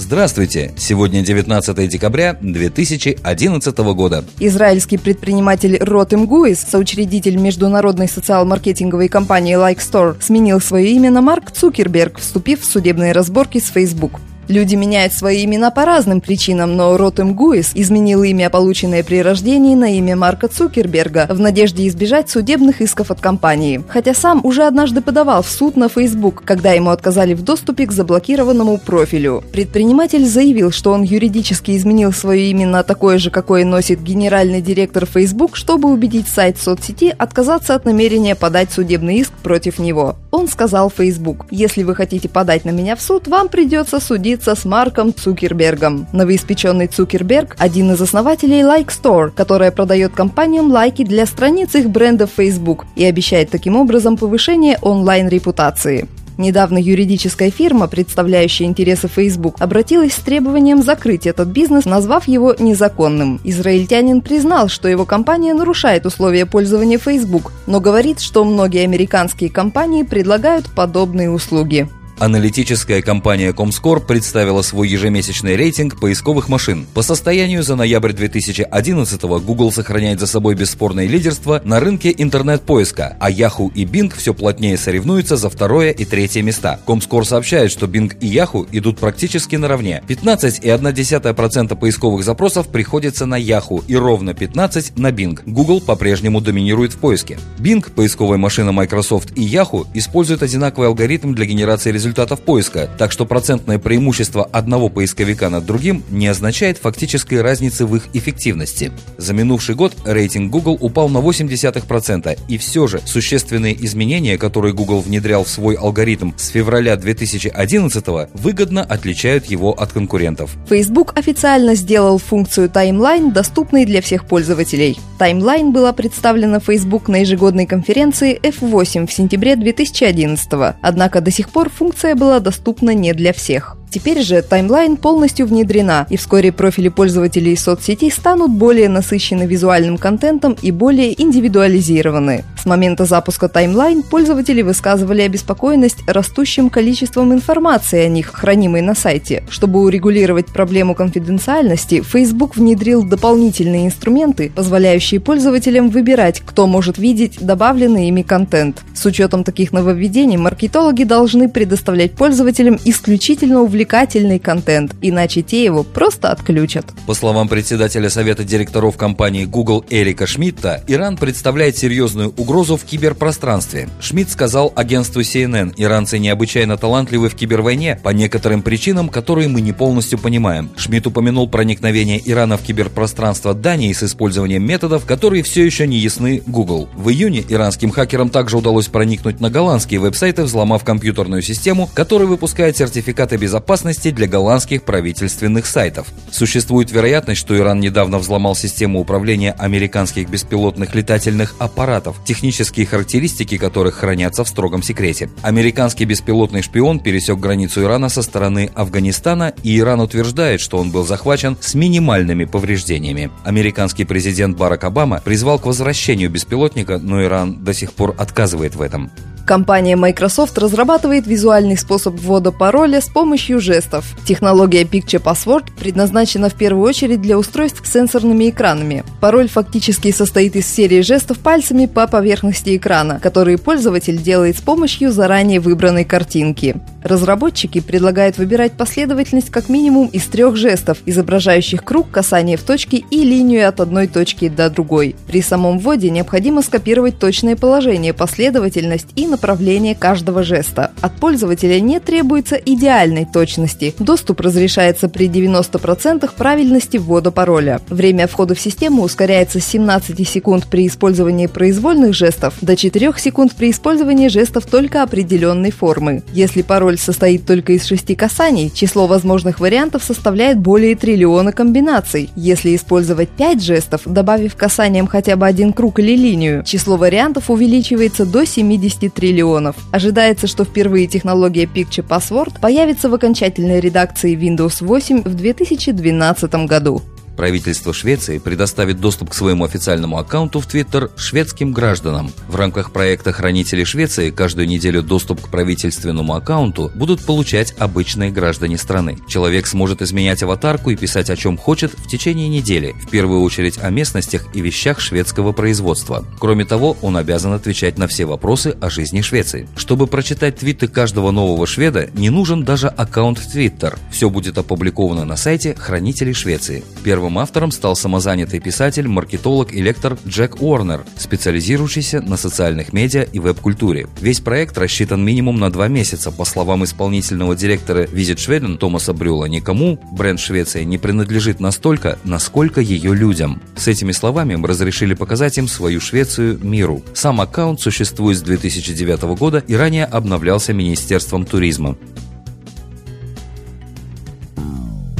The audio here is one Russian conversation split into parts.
Здравствуйте! Сегодня 19 декабря 2011 года. Израильский предприниматель Ротем Гуис, соучредитель международной социал-маркетинговой компании Like Store, сменил свое имя на Марк Цукерберг, вступив в судебные разборки с Facebook. Люди меняют свои имена по разным причинам, но Ротем Гуис изменил имя, полученное при рождении, на имя Марка Цукерберга в надежде избежать судебных исков от компании. Хотя сам уже однажды подавал в суд на Facebook, когда ему отказали в доступе к заблокированному профилю. Предприниматель заявил, что он юридически изменил свое имя на такое же, какое носит генеральный директор Facebook, чтобы убедить сайт соцсети отказаться от намерения подать судебный иск против него. Он сказал Facebook, если вы хотите подать на меня в суд, вам придется судиться с Марком Цукербергом. Новоиспеченный Цукерберг – один из основателей Like Store, которая продает компаниям лайки для страниц их бренда в Facebook и обещает таким образом повышение онлайн-репутации. Недавно юридическая фирма, представляющая интересы Facebook, обратилась с требованием закрыть этот бизнес, назвав его незаконным. Израильтянин признал, что его компания нарушает условия пользования Facebook, но говорит, что многие американские компании предлагают подобные услуги. Аналитическая компания Comscore представила свой ежемесячный рейтинг поисковых машин. По состоянию за ноябрь 2011 Google сохраняет за собой бесспорное лидерство на рынке интернет-поиска, а Yahoo и Bing все плотнее соревнуются за второе и третье места. Comscore сообщает, что Bing и Yahoo идут практически наравне. 15,1% поисковых запросов приходится на Yahoo и ровно 15 на Bing. Google по-прежнему доминирует в поиске. Bing, поисковая машина Microsoft и Yahoo используют одинаковый алгоритм для генерации результатов результатов поиска, так что процентное преимущество одного поисковика над другим не означает фактической разницы в их эффективности. За минувший год рейтинг Google упал на 0,8%, и все же существенные изменения, которые Google внедрял в свой алгоритм с февраля 2011 выгодно отличают его от конкурентов. Facebook официально сделал функцию Timeline доступной для всех пользователей. Timeline была представлена Facebook на ежегодной конференции F8 в сентябре 2011 однако до сих пор функция функция была доступна не для всех. Теперь же таймлайн полностью внедрена, и вскоре профили пользователей соцсетей станут более насыщены визуальным контентом и более индивидуализированы. С момента запуска таймлайн пользователи высказывали обеспокоенность растущим количеством информации о них, хранимой на сайте. Чтобы урегулировать проблему конфиденциальности, Facebook внедрил дополнительные инструменты, позволяющие пользователям выбирать, кто может видеть добавленный ими контент. С учетом таких нововведений маркетологи должны предоставлять пользователям исключительно увлекательные увлекательный контент, иначе те его просто отключат. По словам председателя Совета директоров компании Google Эрика Шмидта, Иран представляет серьезную угрозу в киберпространстве. Шмидт сказал агентству CNN, иранцы необычайно талантливы в кибервойне по некоторым причинам, которые мы не полностью понимаем. Шмидт упомянул проникновение Ирана в киберпространство Дании с использованием методов, которые все еще не ясны Google. В июне иранским хакерам также удалось проникнуть на голландские веб-сайты, взломав компьютерную систему, которая выпускает сертификаты безопасности безопасности для голландских правительственных сайтов. Существует вероятность, что Иран недавно взломал систему управления американских беспилотных летательных аппаратов, технические характеристики которых хранятся в строгом секрете. Американский беспилотный шпион пересек границу Ирана со стороны Афганистана, и Иран утверждает, что он был захвачен с минимальными повреждениями. Американский президент Барак Обама призвал к возвращению беспилотника, но Иран до сих пор отказывает в этом. Компания Microsoft разрабатывает визуальный способ ввода пароля с помощью жестов. Технология Picture Password предназначена в первую очередь для устройств с сенсорными экранами. Пароль фактически состоит из серии жестов пальцами по поверхности экрана, которые пользователь делает с помощью заранее выбранной картинки. Разработчики предлагают выбирать последовательность как минимум из трех жестов, изображающих круг, касание в точке и линию от одной точки до другой. При самом вводе необходимо скопировать точное положение, последовательность и направление направление каждого жеста. От пользователя не требуется идеальной точности. Доступ разрешается при 90% правильности ввода пароля. Время входа в систему ускоряется с 17 секунд при использовании произвольных жестов до 4 секунд при использовании жестов только определенной формы. Если пароль состоит только из шести касаний, число возможных вариантов составляет более триллиона комбинаций. Если использовать 5 жестов, добавив касаниям хотя бы один круг или линию, число вариантов увеличивается до 73 триллионов. Ожидается, что впервые технология Picture Password появится в окончательной редакции Windows 8 в 2012 году. Правительство Швеции предоставит доступ к своему официальному аккаунту в Твиттер шведским гражданам. В рамках проекта «Хранители Швеции» каждую неделю доступ к правительственному аккаунту будут получать обычные граждане страны. Человек сможет изменять аватарку и писать о чем хочет в течение недели, в первую очередь о местностях и вещах шведского производства. Кроме того, он обязан отвечать на все вопросы о жизни Швеции. Чтобы прочитать твиты каждого нового шведа, не нужен даже аккаунт в Твиттер. Все будет опубликовано на сайте «Хранители Швеции». Первым Первым автором стал самозанятый писатель, маркетолог и лектор Джек Уорнер, специализирующийся на социальных медиа и веб-культуре. Весь проект рассчитан минимум на два месяца. По словам исполнительного директора Schweden Томаса Брюла, никому бренд Швеции не принадлежит настолько, насколько ее людям. С этими словами мы разрешили показать им свою Швецию миру. Сам аккаунт существует с 2009 года и ранее обновлялся Министерством туризма.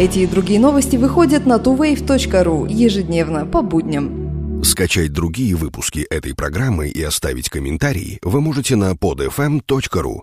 Эти и другие новости выходят на tuwave.ru ежедневно по будням. Скачать другие выпуски этой программы и оставить комментарии вы можете на podfm.ru.